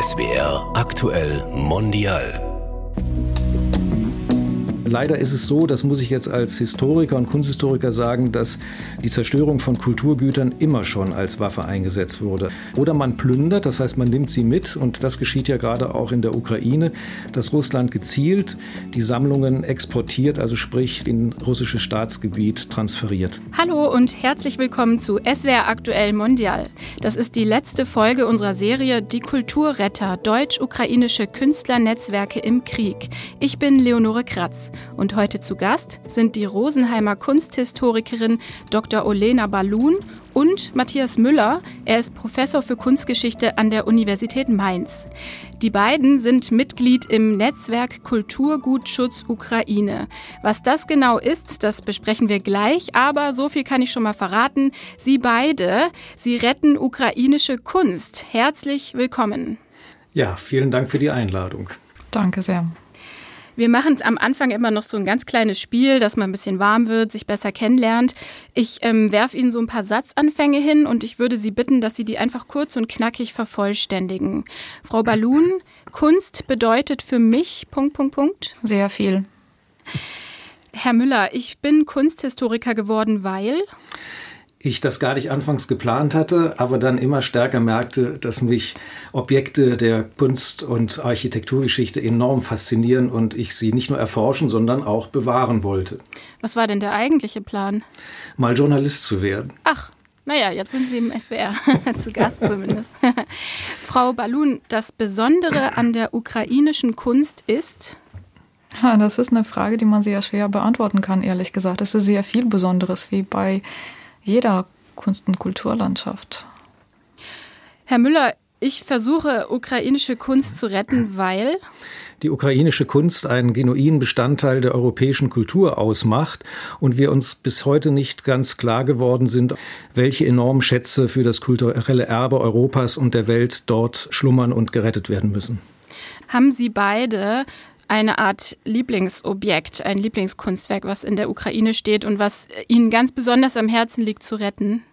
SWR aktuell mondial. Leider ist es so, das muss ich jetzt als Historiker und Kunsthistoriker sagen, dass die Zerstörung von Kulturgütern immer schon als Waffe eingesetzt wurde. Oder man plündert, das heißt, man nimmt sie mit und das geschieht ja gerade auch in der Ukraine, dass Russland gezielt die Sammlungen exportiert, also sprich in russisches Staatsgebiet transferiert. Hallo und herzlich willkommen zu SWR Aktuell Mondial. Das ist die letzte Folge unserer Serie Die Kulturretter, deutsch-ukrainische Künstlernetzwerke im Krieg. Ich bin Leonore Kratz. Und heute zu Gast sind die Rosenheimer Kunsthistorikerin Dr. Olena Balun und Matthias Müller. Er ist Professor für Kunstgeschichte an der Universität Mainz. Die beiden sind Mitglied im Netzwerk Kulturgutschutz Ukraine. Was das genau ist, das besprechen wir gleich, aber so viel kann ich schon mal verraten. Sie beide, sie retten ukrainische Kunst. Herzlich willkommen. Ja, vielen Dank für die Einladung. Danke sehr. Wir machen am Anfang immer noch so ein ganz kleines Spiel, dass man ein bisschen warm wird, sich besser kennenlernt. Ich ähm, werfe Ihnen so ein paar Satzanfänge hin und ich würde Sie bitten, dass Sie die einfach kurz und knackig vervollständigen. Frau Balun, Kunst bedeutet für mich Punkt, Punkt, Punkt. Sehr viel. Herr Müller, ich bin Kunsthistoriker geworden, weil ich das gar nicht anfangs geplant hatte, aber dann immer stärker merkte, dass mich Objekte der Kunst- und Architekturgeschichte enorm faszinieren und ich sie nicht nur erforschen, sondern auch bewahren wollte. Was war denn der eigentliche Plan? Mal Journalist zu werden. Ach, naja, jetzt sind Sie im SWR zu Gast zumindest. Frau Balun, das Besondere an der ukrainischen Kunst ist? das ist eine Frage, die man sehr schwer beantworten kann, ehrlich gesagt. Es ist sehr viel Besonderes, wie bei jeder Kunst- und Kulturlandschaft. Herr Müller, ich versuche ukrainische Kunst zu retten, weil die ukrainische Kunst einen genuinen Bestandteil der europäischen Kultur ausmacht und wir uns bis heute nicht ganz klar geworden sind, welche enormen Schätze für das kulturelle Erbe Europas und der Welt dort schlummern und gerettet werden müssen. Haben Sie beide eine Art Lieblingsobjekt, ein Lieblingskunstwerk, was in der Ukraine steht und was Ihnen ganz besonders am Herzen liegt zu retten?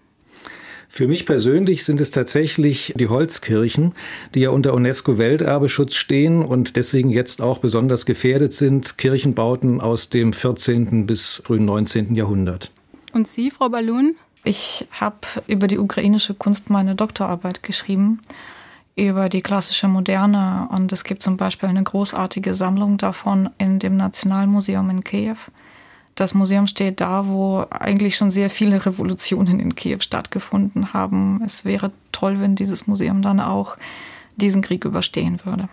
Für mich persönlich sind es tatsächlich die Holzkirchen, die ja unter UNESCO-Welterbeschutz stehen und deswegen jetzt auch besonders gefährdet sind, Kirchenbauten aus dem 14. bis frühen 19. Jahrhundert. Und Sie, Frau Balun? Ich habe über die ukrainische Kunst meine Doktorarbeit geschrieben über die klassische Moderne. Und es gibt zum Beispiel eine großartige Sammlung davon in dem Nationalmuseum in Kiew. Das Museum steht da, wo eigentlich schon sehr viele Revolutionen in Kiew stattgefunden haben. Es wäre toll, wenn dieses Museum dann auch diesen Krieg überstehen würde.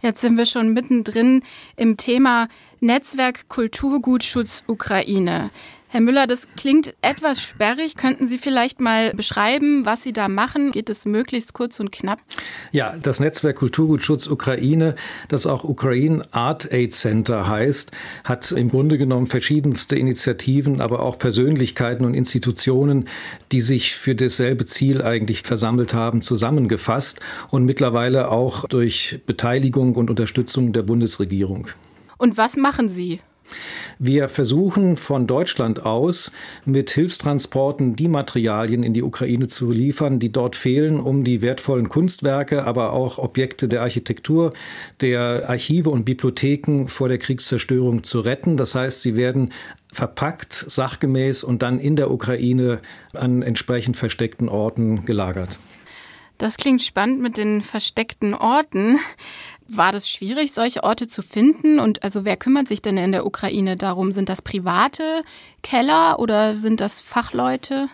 Jetzt sind wir schon mittendrin im Thema Netzwerk Kulturgutschutz Ukraine. Herr Müller, das klingt etwas sperrig. Könnten Sie vielleicht mal beschreiben, was Sie da machen? Geht es möglichst kurz und knapp? Ja, das Netzwerk Kulturgutschutz Ukraine, das auch Ukraine Art Aid Center heißt, hat im Grunde genommen verschiedenste Initiativen, aber auch Persönlichkeiten und Institutionen, die sich für dasselbe Ziel eigentlich versammelt haben, zusammengefasst und mittlerweile auch durch Beteiligung und Unterstützung der Bundesregierung. Und was machen Sie? Wir versuchen von Deutschland aus mit Hilfstransporten die Materialien in die Ukraine zu liefern, die dort fehlen, um die wertvollen Kunstwerke, aber auch Objekte der Architektur, der Archive und Bibliotheken vor der Kriegszerstörung zu retten. Das heißt, sie werden verpackt, sachgemäß und dann in der Ukraine an entsprechend versteckten Orten gelagert. Das klingt spannend mit den versteckten Orten. War das schwierig, solche Orte zu finden? Und also wer kümmert sich denn in der Ukraine darum? Sind das private Keller oder sind das Fachleute?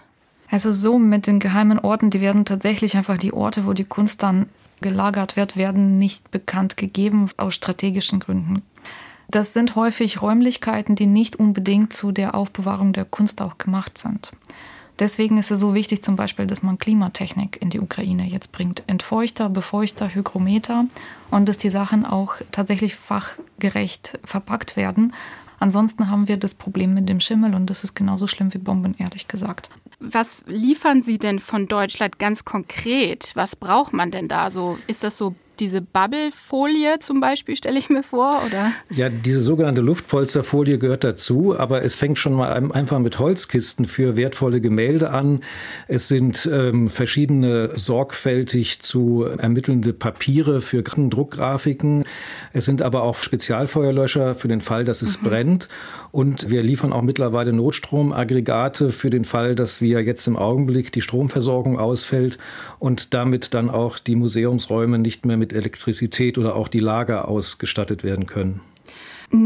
Also so mit den geheimen Orten, die werden tatsächlich einfach die Orte, wo die Kunst dann gelagert wird, werden nicht bekannt gegeben aus strategischen Gründen. Das sind häufig Räumlichkeiten, die nicht unbedingt zu der Aufbewahrung der Kunst auch gemacht sind. Deswegen ist es so wichtig zum Beispiel, dass man Klimatechnik in die Ukraine jetzt bringt. Entfeuchter, Befeuchter, Hygrometer und dass die Sachen auch tatsächlich fachgerecht verpackt werden. Ansonsten haben wir das Problem mit dem Schimmel und das ist genauso schlimm wie Bomben, ehrlich gesagt. Was liefern Sie denn von Deutschland ganz konkret? Was braucht man denn da so? Ist das so diese Bubble-Folie zum Beispiel, stelle ich mir vor, oder? Ja, diese sogenannte Luftpolsterfolie gehört dazu, aber es fängt schon mal einfach mit Holzkisten für wertvolle Gemälde an. Es sind ähm, verschiedene sorgfältig zu ermittelnde Papiere für Druckgrafiken. Es sind aber auch Spezialfeuerlöscher für den Fall, dass es mhm. brennt. Und wir liefern auch mittlerweile Notstromaggregate für den Fall, dass wir jetzt im Augenblick die Stromversorgung ausfällt und damit dann auch die Museumsräume nicht mehr mit Elektrizität oder auch die Lager ausgestattet werden können.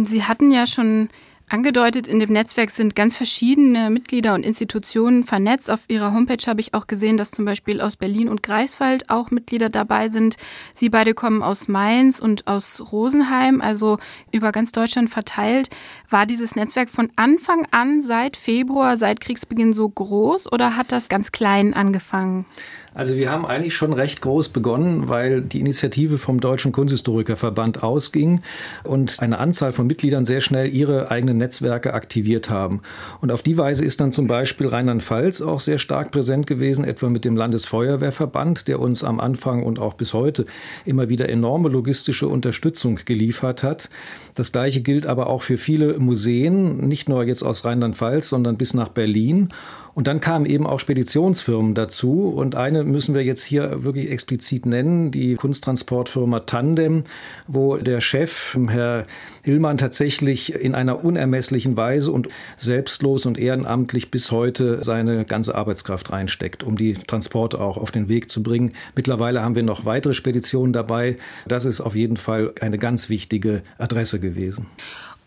Sie hatten ja schon angedeutet, in dem Netzwerk sind ganz verschiedene Mitglieder und Institutionen vernetzt. Auf Ihrer Homepage habe ich auch gesehen, dass zum Beispiel aus Berlin und Greifswald auch Mitglieder dabei sind. Sie beide kommen aus Mainz und aus Rosenheim, also über ganz Deutschland verteilt. War dieses Netzwerk von Anfang an seit Februar, seit Kriegsbeginn so groß oder hat das ganz klein angefangen? Also wir haben eigentlich schon recht groß begonnen, weil die Initiative vom Deutschen Kunsthistorikerverband ausging und eine Anzahl von Mitgliedern sehr schnell ihre eigenen Netzwerke aktiviert haben. Und auf die Weise ist dann zum Beispiel Rheinland-Pfalz auch sehr stark präsent gewesen, etwa mit dem Landesfeuerwehrverband, der uns am Anfang und auch bis heute immer wieder enorme logistische Unterstützung geliefert hat. Das gleiche gilt aber auch für viele Museen, nicht nur jetzt aus Rheinland-Pfalz, sondern bis nach Berlin. Und dann kamen eben auch Speditionsfirmen dazu. Und eine müssen wir jetzt hier wirklich explizit nennen, die Kunsttransportfirma Tandem, wo der Chef, Herr Hillmann, tatsächlich in einer unermesslichen Weise und selbstlos und ehrenamtlich bis heute seine ganze Arbeitskraft reinsteckt, um die Transporte auch auf den Weg zu bringen. Mittlerweile haben wir noch weitere Speditionen dabei. Das ist auf jeden Fall eine ganz wichtige Adresse gewesen.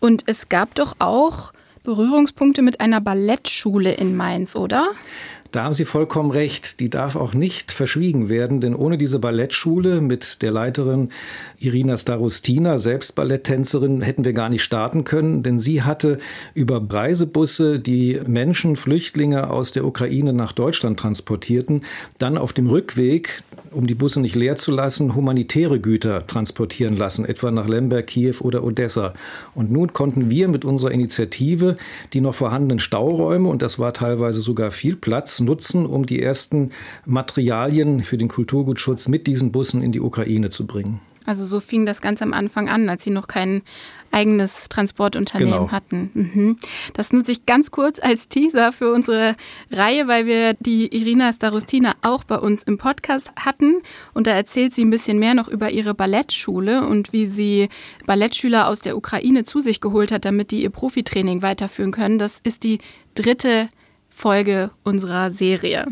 Und es gab doch auch Berührungspunkte mit einer Ballettschule in Mainz, oder? Da haben Sie vollkommen recht. Die darf auch nicht verschwiegen werden, denn ohne diese Ballettschule mit der Leiterin Irina Starostina, selbst Balletttänzerin, hätten wir gar nicht starten können, denn sie hatte über Reisebusse, die Menschen, Flüchtlinge aus der Ukraine nach Deutschland transportierten, dann auf dem Rückweg, um die Busse nicht leer zu lassen, humanitäre Güter transportieren lassen, etwa nach Lemberg, Kiew oder Odessa. Und nun konnten wir mit unserer Initiative die noch vorhandenen Stauräume, und das war teilweise sogar viel Platz, nutzen, um die ersten Materialien für den Kulturgutschutz mit diesen Bussen in die Ukraine zu bringen. Also so fing das ganz am Anfang an, als Sie noch kein eigenes Transportunternehmen genau. hatten. Mhm. Das nutze ich ganz kurz als Teaser für unsere Reihe, weil wir die Irina Starostina auch bei uns im Podcast hatten. Und da erzählt sie ein bisschen mehr noch über ihre Ballettschule und wie sie Ballettschüler aus der Ukraine zu sich geholt hat, damit die ihr Profitraining weiterführen können. Das ist die dritte Folge unserer Serie.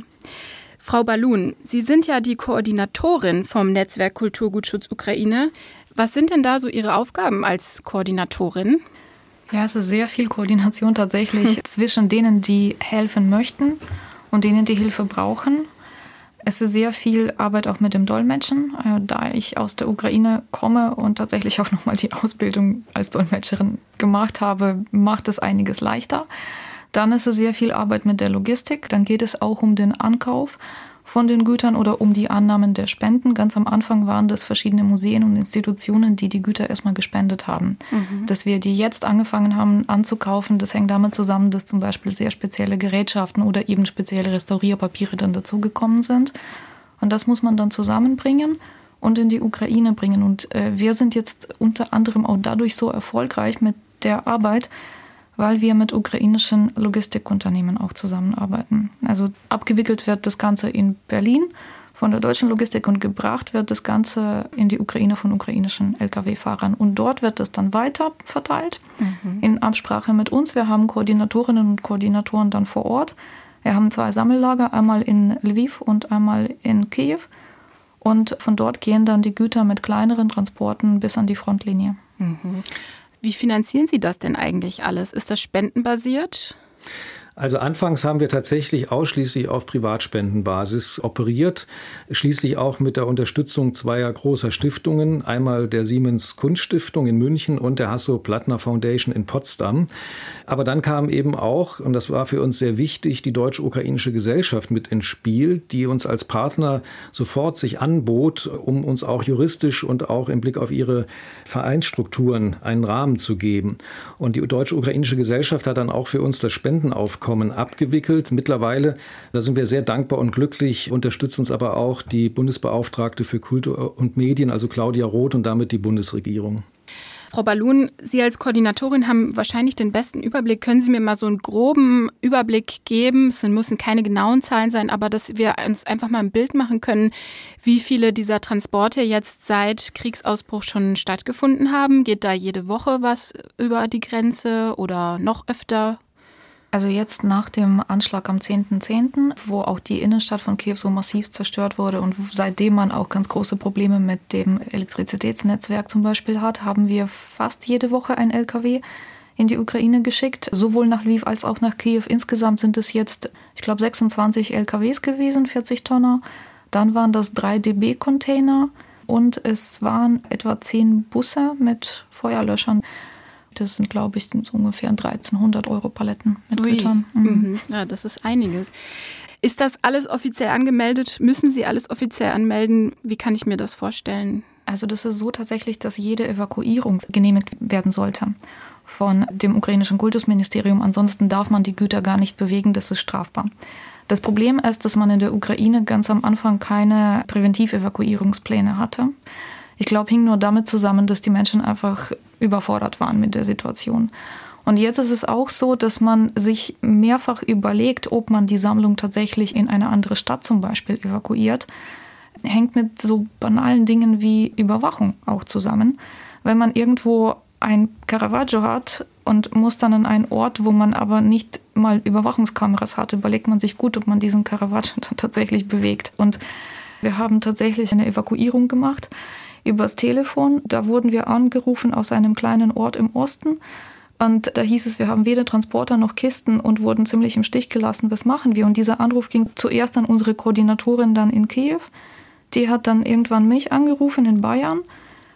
Frau Balun, Sie sind ja die Koordinatorin vom Netzwerk Kulturgutschutz Ukraine. Was sind denn da so Ihre Aufgaben als Koordinatorin? Ja, es ist sehr viel Koordination tatsächlich hm. zwischen denen, die helfen möchten und denen, die Hilfe brauchen. Es ist sehr viel Arbeit auch mit dem Dolmetschen, äh, da ich aus der Ukraine komme und tatsächlich auch nochmal die Ausbildung als Dolmetscherin gemacht habe, macht es einiges leichter. Dann ist es sehr viel Arbeit mit der Logistik. Dann geht es auch um den Ankauf von den Gütern oder um die Annahmen der Spenden. Ganz am Anfang waren das verschiedene Museen und Institutionen, die die Güter erstmal gespendet haben. Mhm. Dass wir die jetzt angefangen haben anzukaufen, das hängt damit zusammen, dass zum Beispiel sehr spezielle Gerätschaften oder eben spezielle Restaurierpapiere dann dazugekommen sind. Und das muss man dann zusammenbringen und in die Ukraine bringen. Und äh, wir sind jetzt unter anderem auch dadurch so erfolgreich mit der Arbeit, weil wir mit ukrainischen Logistikunternehmen auch zusammenarbeiten. Also abgewickelt wird das Ganze in Berlin von der deutschen Logistik und gebracht wird das Ganze in die Ukraine von ukrainischen Lkw-Fahrern. Und dort wird es dann weiter verteilt mhm. in Absprache mit uns. Wir haben Koordinatorinnen und Koordinatoren dann vor Ort. Wir haben zwei Sammellager, einmal in Lviv und einmal in Kiew. Und von dort gehen dann die Güter mit kleineren Transporten bis an die Frontlinie. Mhm. Wie finanzieren Sie das denn eigentlich alles? Ist das spendenbasiert? Also anfangs haben wir tatsächlich ausschließlich auf Privatspendenbasis operiert, schließlich auch mit der Unterstützung zweier großer Stiftungen, einmal der Siemens Kunststiftung in München und der Hasso-Plattner Foundation in Potsdam. Aber dann kam eben auch, und das war für uns sehr wichtig, die deutsch-ukrainische Gesellschaft mit ins Spiel, die uns als Partner sofort sich anbot, um uns auch juristisch und auch im Blick auf ihre Vereinsstrukturen einen Rahmen zu geben. Und die deutsch-ukrainische Gesellschaft hat dann auch für uns das Spendenaufkommen Abkommen abgewickelt. Mittlerweile, da sind wir sehr dankbar und glücklich, unterstützt uns aber auch die Bundesbeauftragte für Kultur und Medien, also Claudia Roth und damit die Bundesregierung. Frau Balun, Sie als Koordinatorin haben wahrscheinlich den besten Überblick. Können Sie mir mal so einen groben Überblick geben? Es müssen keine genauen Zahlen sein, aber dass wir uns einfach mal ein Bild machen können, wie viele dieser Transporte jetzt seit Kriegsausbruch schon stattgefunden haben. Geht da jede Woche was über die Grenze oder noch öfter? Also jetzt nach dem Anschlag am 10.10., .10., wo auch die Innenstadt von Kiew so massiv zerstört wurde und seitdem man auch ganz große Probleme mit dem Elektrizitätsnetzwerk zum Beispiel hat, haben wir fast jede Woche ein LKW in die Ukraine geschickt, sowohl nach Lviv als auch nach Kiew. Insgesamt sind es jetzt, ich glaube, 26 LKWs gewesen, 40 Tonner. Dann waren das drei DB-Container und es waren etwa zehn Busse mit Feuerlöschern. Das sind, glaube ich, so ungefähr 1300 Euro Paletten mit Ui. Gütern. Mhm. Mhm. Ja, das ist einiges. Ist das alles offiziell angemeldet? Müssen Sie alles offiziell anmelden? Wie kann ich mir das vorstellen? Also das ist so tatsächlich, dass jede Evakuierung genehmigt werden sollte von dem ukrainischen Kultusministerium. Ansonsten darf man die Güter gar nicht bewegen, das ist strafbar. Das Problem ist, dass man in der Ukraine ganz am Anfang keine Präventivevakuierungspläne hatte. Ich glaube, hing nur damit zusammen, dass die Menschen einfach überfordert waren mit der Situation. Und jetzt ist es auch so, dass man sich mehrfach überlegt, ob man die Sammlung tatsächlich in eine andere Stadt zum Beispiel evakuiert. Hängt mit so banalen Dingen wie Überwachung auch zusammen. Wenn man irgendwo ein Caravaggio hat und muss dann an einen Ort, wo man aber nicht mal Überwachungskameras hat, überlegt man sich gut, ob man diesen Caravaggio dann tatsächlich bewegt. Und wir haben tatsächlich eine Evakuierung gemacht übers Telefon. Da wurden wir angerufen aus einem kleinen Ort im Osten. Und da hieß es, wir haben weder Transporter noch Kisten und wurden ziemlich im Stich gelassen. Was machen wir? Und dieser Anruf ging zuerst an unsere Koordinatorin dann in Kiew. Die hat dann irgendwann mich angerufen in Bayern.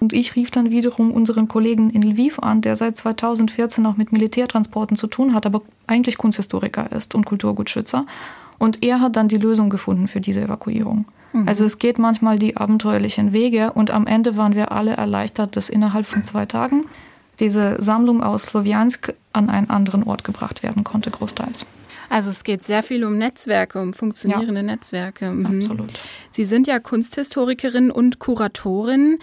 Und ich rief dann wiederum unseren Kollegen in Lviv an, der seit 2014 auch mit Militärtransporten zu tun hat, aber eigentlich Kunsthistoriker ist und Kulturgutschützer. Und er hat dann die Lösung gefunden für diese Evakuierung. Mhm. Also es geht manchmal die abenteuerlichen Wege und am Ende waren wir alle erleichtert, dass innerhalb von zwei Tagen diese Sammlung aus Slowiansk an einen anderen Ort gebracht werden konnte, großteils. Also es geht sehr viel um Netzwerke, um funktionierende ja, Netzwerke. Mhm. Absolut. Sie sind ja Kunsthistorikerin und Kuratorin.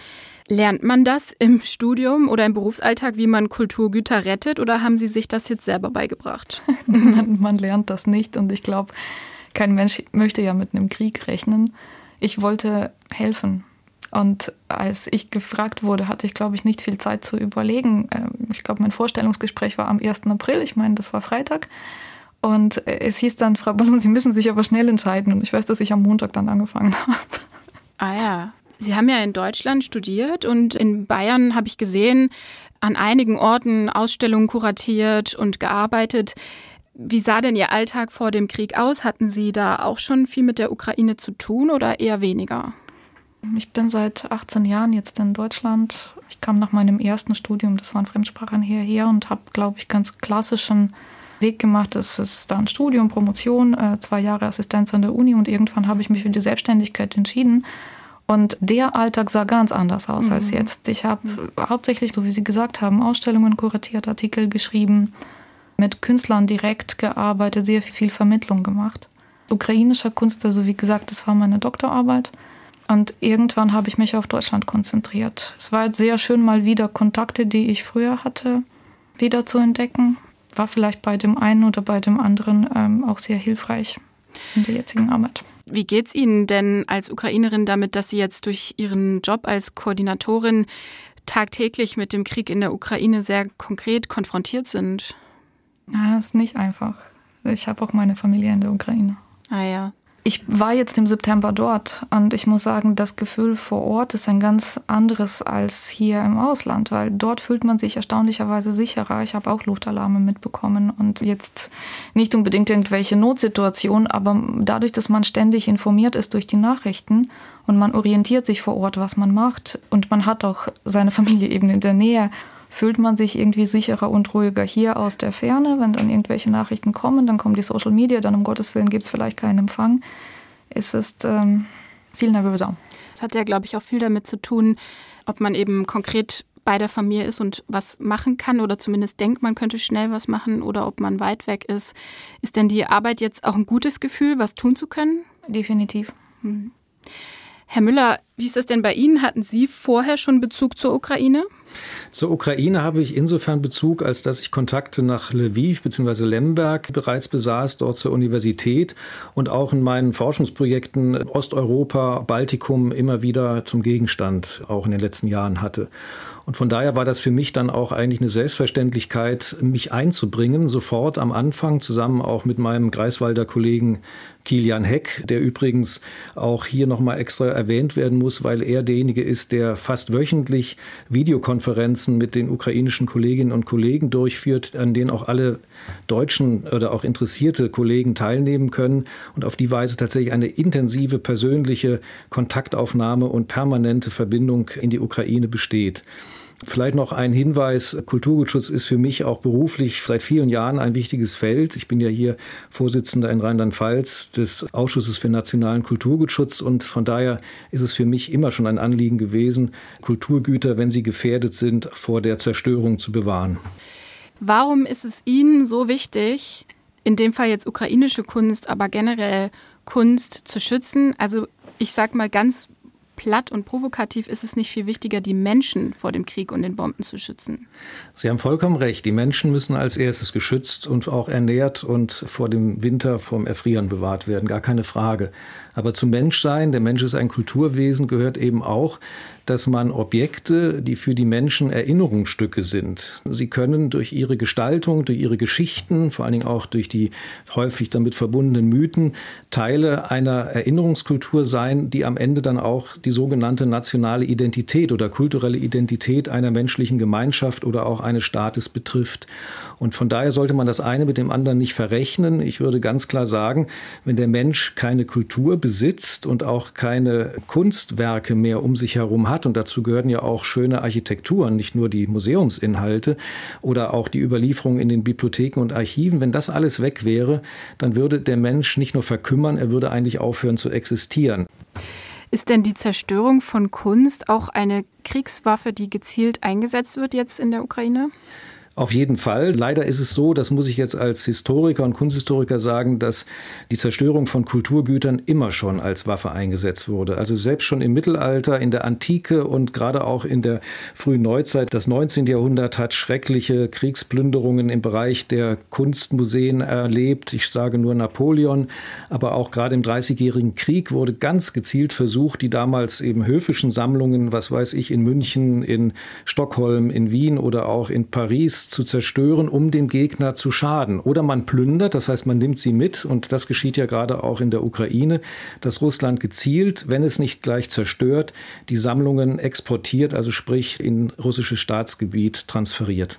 Lernt man das im Studium oder im Berufsalltag, wie man Kulturgüter rettet, oder haben Sie sich das jetzt selber beigebracht? man, man lernt das nicht und ich glaube, kein Mensch möchte ja mit einem Krieg rechnen. Ich wollte helfen. Und als ich gefragt wurde, hatte ich, glaube ich, nicht viel Zeit zu überlegen. Ähm, ich glaube, mein Vorstellungsgespräch war am 1. April. Ich meine, das war Freitag. Und es hieß dann, Frau Ballon, Sie müssen sich aber schnell entscheiden. Und ich weiß, dass ich am Montag dann angefangen habe. Ah ja. Sie haben ja in Deutschland studiert und in Bayern habe ich gesehen, an einigen Orten Ausstellungen kuratiert und gearbeitet. Wie sah denn Ihr Alltag vor dem Krieg aus? Hatten Sie da auch schon viel mit der Ukraine zu tun oder eher weniger? Ich bin seit 18 Jahren jetzt in Deutschland. Ich kam nach meinem ersten Studium, das waren Fremdsprachen hierher und habe, glaube ich, ganz klassischen Weg gemacht. Es ist dann Studium, Promotion, äh, zwei Jahre Assistenz an der Uni und irgendwann habe ich mich für die Selbstständigkeit entschieden. Und der Alltag sah ganz anders aus mhm. als jetzt. Ich habe hauptsächlich, so wie Sie gesagt haben, Ausstellungen kuratiert, Artikel geschrieben, mit Künstlern direkt gearbeitet, sehr viel Vermittlung gemacht. Ukrainischer Kunst, also wie gesagt, das war meine Doktorarbeit. Und irgendwann habe ich mich auf Deutschland konzentriert. Es war jetzt sehr schön, mal wieder Kontakte, die ich früher hatte, wieder zu entdecken. War vielleicht bei dem einen oder bei dem anderen ähm, auch sehr hilfreich in der jetzigen Arbeit. Wie geht es Ihnen denn als Ukrainerin damit, dass Sie jetzt durch Ihren Job als Koordinatorin tagtäglich mit dem Krieg in der Ukraine sehr konkret konfrontiert sind? Ja, ist nicht einfach. Ich habe auch meine Familie in der Ukraine. Ah ja. Ich war jetzt im September dort und ich muss sagen, das Gefühl vor Ort ist ein ganz anderes als hier im Ausland, weil dort fühlt man sich erstaunlicherweise sicherer. Ich habe auch Luftalarme mitbekommen und jetzt nicht unbedingt irgendwelche Notsituationen, aber dadurch, dass man ständig informiert ist durch die Nachrichten und man orientiert sich vor Ort, was man macht und man hat auch seine Familie eben in der Nähe fühlt man sich irgendwie sicherer und ruhiger hier aus der Ferne. Wenn dann irgendwelche Nachrichten kommen, dann kommen die Social Media, dann um Gottes Willen gibt es vielleicht keinen Empfang. Es ist ähm, viel nervöser. Das hat ja, glaube ich, auch viel damit zu tun, ob man eben konkret bei der Familie ist und was machen kann oder zumindest denkt, man könnte schnell was machen oder ob man weit weg ist. Ist denn die Arbeit jetzt auch ein gutes Gefühl, was tun zu können? Definitiv. Hm. Herr Müller, wie ist das denn bei Ihnen? Hatten Sie vorher schon Bezug zur Ukraine? Zur Ukraine habe ich insofern Bezug, als dass ich Kontakte nach Lviv bzw. Lemberg bereits besaß, dort zur Universität und auch in meinen Forschungsprojekten Osteuropa, Baltikum immer wieder zum Gegenstand auch in den letzten Jahren hatte. Und von daher war das für mich dann auch eigentlich eine Selbstverständlichkeit, mich einzubringen, sofort am Anfang, zusammen auch mit meinem Greifswalder Kollegen Kilian Heck, der übrigens auch hier nochmal extra erwähnt werden muss, weil er derjenige ist, der fast wöchentlich Videokonferenzen mit den ukrainischen Kolleginnen und Kollegen durchführt, an denen auch alle deutschen oder auch interessierte Kollegen teilnehmen können und auf die Weise tatsächlich eine intensive persönliche Kontaktaufnahme und permanente Verbindung in die Ukraine besteht. Vielleicht noch ein Hinweis. Kulturgutschutz ist für mich auch beruflich seit vielen Jahren ein wichtiges Feld. Ich bin ja hier Vorsitzender in Rheinland-Pfalz des Ausschusses für nationalen Kulturgutschutz und von daher ist es für mich immer schon ein Anliegen gewesen, Kulturgüter, wenn sie gefährdet sind, vor der Zerstörung zu bewahren. Warum ist es Ihnen so wichtig, in dem Fall jetzt ukrainische Kunst, aber generell Kunst zu schützen? Also ich sage mal ganz platt und provokativ ist es nicht viel wichtiger, die Menschen vor dem Krieg und den Bomben zu schützen. Sie haben vollkommen recht. Die Menschen müssen als erstes geschützt und auch ernährt und vor dem Winter vom Erfrieren bewahrt werden. Gar keine Frage. Aber zum Menschsein, der Mensch ist ein Kulturwesen, gehört eben auch, dass man Objekte, die für die Menschen Erinnerungsstücke sind, sie können durch ihre Gestaltung, durch ihre Geschichten, vor allen Dingen auch durch die häufig damit verbundenen Mythen, Teile einer Erinnerungskultur sein, die am Ende dann auch die sogenannte nationale Identität oder kulturelle Identität einer menschlichen Gemeinschaft oder auch eines Staates betrifft. Und von daher sollte man das eine mit dem anderen nicht verrechnen. Ich würde ganz klar sagen, wenn der Mensch keine Kultur besitzt und auch keine Kunstwerke mehr um sich herum hat. Und dazu gehören ja auch schöne Architekturen, nicht nur die Museumsinhalte oder auch die Überlieferung in den Bibliotheken und Archiven. Wenn das alles weg wäre, dann würde der Mensch nicht nur verkümmern, er würde eigentlich aufhören zu existieren. Ist denn die Zerstörung von Kunst auch eine Kriegswaffe, die gezielt eingesetzt wird jetzt in der Ukraine? Auf jeden Fall. Leider ist es so, das muss ich jetzt als Historiker und Kunsthistoriker sagen, dass die Zerstörung von Kulturgütern immer schon als Waffe eingesetzt wurde. Also selbst schon im Mittelalter, in der Antike und gerade auch in der frühen Neuzeit, das 19. Jahrhundert hat schreckliche Kriegsplünderungen im Bereich der Kunstmuseen erlebt. Ich sage nur Napoleon, aber auch gerade im Dreißigjährigen Krieg wurde ganz gezielt versucht, die damals eben höfischen Sammlungen, was weiß ich, in München, in Stockholm, in Wien oder auch in Paris zu zerstören, um dem Gegner zu schaden. Oder man plündert, das heißt, man nimmt sie mit und das geschieht ja gerade auch in der Ukraine, dass Russland gezielt, wenn es nicht gleich zerstört, die Sammlungen exportiert, also sprich in russisches Staatsgebiet transferiert.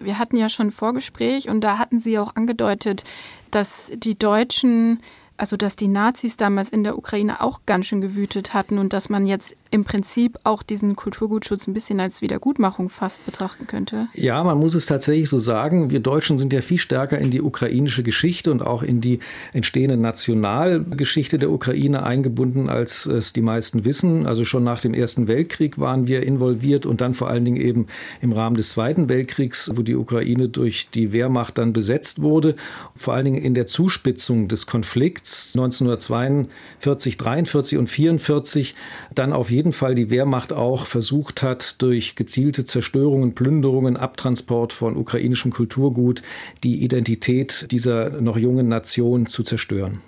Wir hatten ja schon ein Vorgespräch und da hatten Sie auch angedeutet, dass die Deutschen also dass die Nazis damals in der Ukraine auch ganz schön gewütet hatten und dass man jetzt im Prinzip auch diesen Kulturgutschutz ein bisschen als Wiedergutmachung fast betrachten könnte. Ja, man muss es tatsächlich so sagen. Wir Deutschen sind ja viel stärker in die ukrainische Geschichte und auch in die entstehende Nationalgeschichte der Ukraine eingebunden, als es die meisten wissen. Also schon nach dem Ersten Weltkrieg waren wir involviert und dann vor allen Dingen eben im Rahmen des Zweiten Weltkriegs, wo die Ukraine durch die Wehrmacht dann besetzt wurde. Vor allen Dingen in der Zuspitzung des Konflikts Konflikts 1942, 43 und 44 dann auf jeden Fall die Wehrmacht auch versucht hat, durch gezielte Zerstörungen, Plünderungen, Abtransport von ukrainischem Kulturgut die Identität dieser noch jungen Nation zu zerstören.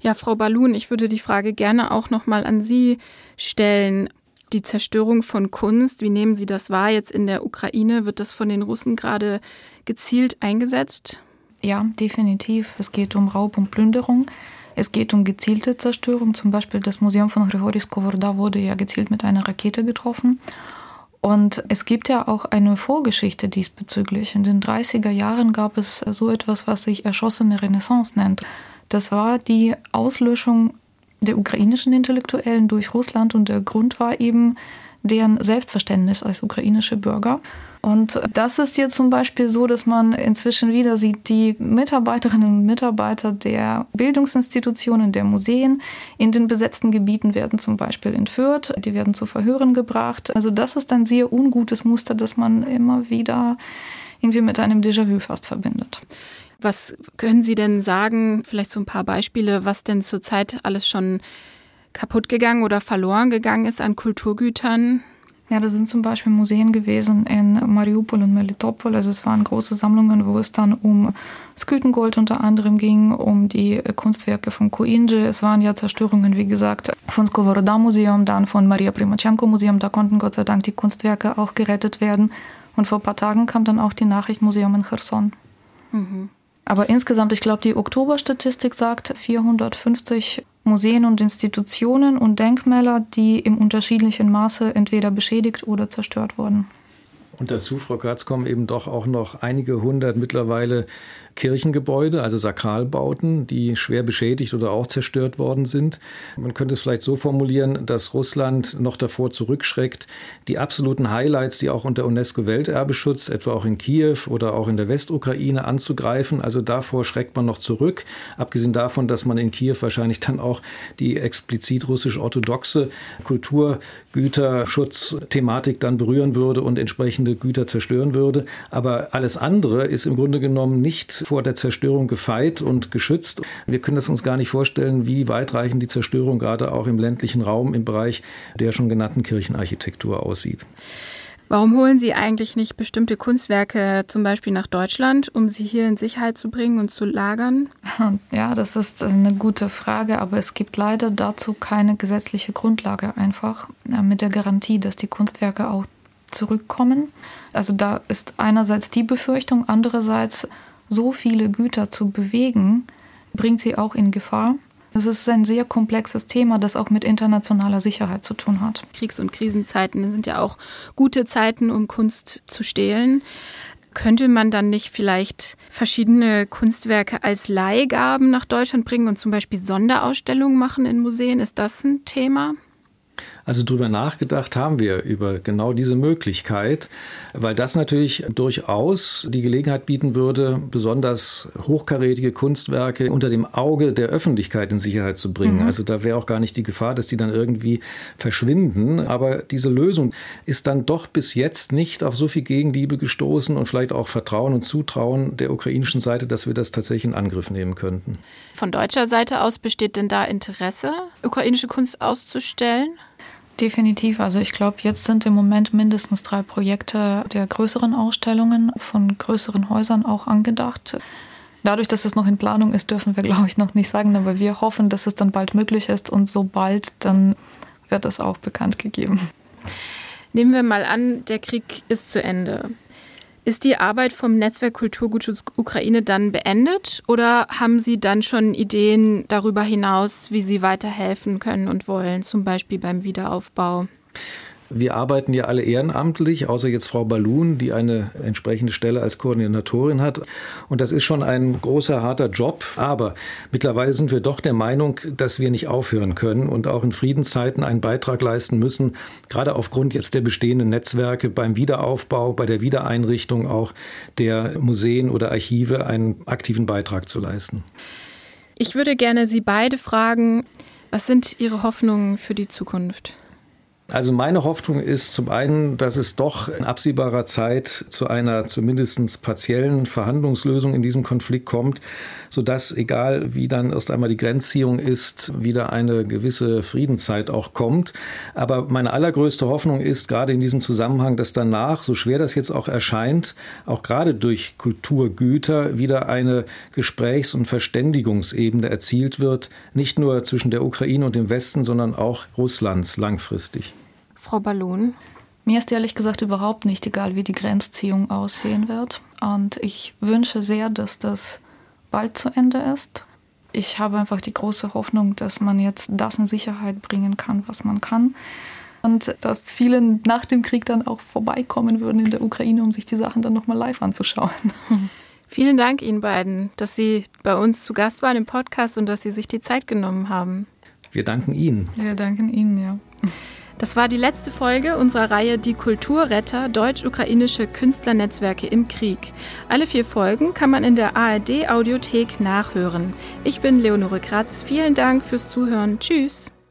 Ja, Frau Balun, ich würde die Frage gerne auch noch mal an Sie stellen. Die Zerstörung von Kunst, wie nehmen Sie das wahr jetzt in der Ukraine? Wird das von den Russen gerade gezielt eingesetzt? Ja, definitiv. Es geht um Raub und Plünderung. Es geht um gezielte Zerstörung. Zum Beispiel das Museum von Grigori Skovoroda wurde ja gezielt mit einer Rakete getroffen. Und es gibt ja auch eine Vorgeschichte diesbezüglich. In den 30er Jahren gab es so etwas, was sich erschossene Renaissance nennt. Das war die Auslöschung der ukrainischen Intellektuellen durch Russland und der Grund war eben deren Selbstverständnis als ukrainische Bürger. Und das ist jetzt zum Beispiel so, dass man inzwischen wieder sieht, die Mitarbeiterinnen und Mitarbeiter der Bildungsinstitutionen, der Museen in den besetzten Gebieten werden zum Beispiel entführt, die werden zu Verhören gebracht. Also das ist ein sehr ungutes Muster, das man immer wieder irgendwie mit einem Déjà-vu fast verbindet. Was können Sie denn sagen, vielleicht so ein paar Beispiele, was denn zurzeit alles schon kaputt gegangen oder verloren gegangen ist an Kulturgütern? Ja, das sind zum Beispiel Museen gewesen in Mariupol und Melitopol. Also es waren große Sammlungen, wo es dann um Skütengold unter anderem ging, um die Kunstwerke von Koinje. Es waren ja Zerstörungen, wie gesagt, von Skovoroda Museum, dann von Maria Primachenko Museum. Da konnten Gott sei Dank die Kunstwerke auch gerettet werden. Und vor ein paar Tagen kam dann auch die Nachricht Museum in Cherson. Mhm. Aber insgesamt, ich glaube, die Oktoberstatistik sagt 450 Museen und Institutionen und Denkmäler, die im unterschiedlichen Maße entweder beschädigt oder zerstört wurden. Und dazu, Frau Gratz, kommen eben doch auch noch einige hundert mittlerweile Kirchengebäude, also Sakralbauten, die schwer beschädigt oder auch zerstört worden sind. Man könnte es vielleicht so formulieren, dass Russland noch davor zurückschreckt, die absoluten Highlights, die auch unter UNESCO-Welterbeschutz, etwa auch in Kiew oder auch in der Westukraine anzugreifen. Also davor schreckt man noch zurück, abgesehen davon, dass man in Kiew wahrscheinlich dann auch die explizit russisch-orthodoxe Kulturgüterschutzthematik dann berühren würde und entsprechende Güter zerstören würde. Aber alles andere ist im Grunde genommen nicht vor der Zerstörung gefeit und geschützt. Wir können das uns gar nicht vorstellen, wie weitreichend die Zerstörung gerade auch im ländlichen Raum im Bereich der schon genannten Kirchenarchitektur aussieht. Warum holen Sie eigentlich nicht bestimmte Kunstwerke zum Beispiel nach Deutschland, um sie hier in Sicherheit zu bringen und zu lagern? Ja, das ist eine gute Frage, aber es gibt leider dazu keine gesetzliche Grundlage einfach mit der Garantie, dass die Kunstwerke auch zurückkommen. Also da ist einerseits die Befürchtung, andererseits so viele Güter zu bewegen, bringt sie auch in Gefahr. Es ist ein sehr komplexes Thema, das auch mit internationaler Sicherheit zu tun hat. Kriegs- und Krisenzeiten sind ja auch gute Zeiten, um Kunst zu stehlen. Könnte man dann nicht vielleicht verschiedene Kunstwerke als Leihgaben nach Deutschland bringen und zum Beispiel Sonderausstellungen machen in Museen? Ist das ein Thema? Also darüber nachgedacht haben wir über genau diese Möglichkeit, weil das natürlich durchaus die Gelegenheit bieten würde, besonders hochkarätige Kunstwerke unter dem Auge der Öffentlichkeit in Sicherheit zu bringen. Mhm. Also da wäre auch gar nicht die Gefahr, dass die dann irgendwie verschwinden. Aber diese Lösung ist dann doch bis jetzt nicht auf so viel Gegenliebe gestoßen und vielleicht auch Vertrauen und Zutrauen der ukrainischen Seite, dass wir das tatsächlich in Angriff nehmen könnten. Von deutscher Seite aus besteht denn da Interesse, ukrainische Kunst auszustellen? Definitiv. Also ich glaube, jetzt sind im Moment mindestens drei Projekte der größeren Ausstellungen von größeren Häusern auch angedacht. Dadurch, dass es noch in Planung ist, dürfen wir, glaube ich, noch nicht sagen, aber wir hoffen, dass es dann bald möglich ist und sobald, dann wird es auch bekannt gegeben. Nehmen wir mal an, der Krieg ist zu Ende. Ist die Arbeit vom Netzwerk Kulturgutschutz Ukraine dann beendet oder haben Sie dann schon Ideen darüber hinaus, wie Sie weiterhelfen können und wollen, zum Beispiel beim Wiederaufbau? Wir arbeiten ja alle ehrenamtlich, außer jetzt Frau Balun, die eine entsprechende Stelle als Koordinatorin hat. Und das ist schon ein großer, harter Job. Aber mittlerweile sind wir doch der Meinung, dass wir nicht aufhören können und auch in Friedenszeiten einen Beitrag leisten müssen, gerade aufgrund jetzt der bestehenden Netzwerke beim Wiederaufbau, bei der Wiedereinrichtung auch der Museen oder Archive einen aktiven Beitrag zu leisten. Ich würde gerne Sie beide fragen, was sind Ihre Hoffnungen für die Zukunft? Also meine Hoffnung ist zum einen, dass es doch in absehbarer Zeit zu einer zumindest partiellen Verhandlungslösung in diesem Konflikt kommt, sodass, egal wie dann erst einmal die Grenzziehung ist, wieder eine gewisse Friedenszeit auch kommt. Aber meine allergrößte Hoffnung ist gerade in diesem Zusammenhang, dass danach, so schwer das jetzt auch erscheint, auch gerade durch Kulturgüter wieder eine Gesprächs- und Verständigungsebene erzielt wird, nicht nur zwischen der Ukraine und dem Westen, sondern auch Russlands langfristig. Frau Ballon? Mir ist ehrlich gesagt überhaupt nicht egal, wie die Grenzziehung aussehen wird. Und ich wünsche sehr, dass das bald zu Ende ist. Ich habe einfach die große Hoffnung, dass man jetzt das in Sicherheit bringen kann, was man kann. Und dass viele nach dem Krieg dann auch vorbeikommen würden in der Ukraine, um sich die Sachen dann nochmal live anzuschauen. Vielen Dank Ihnen beiden, dass Sie bei uns zu Gast waren im Podcast und dass Sie sich die Zeit genommen haben. Wir danken Ihnen. Wir danken Ihnen, ja. Das war die letzte Folge unserer Reihe Die Kulturretter deutsch-ukrainische Künstlernetzwerke im Krieg. Alle vier Folgen kann man in der ARD Audiothek nachhören. Ich bin Leonore Kratz. Vielen Dank fürs Zuhören. Tschüss.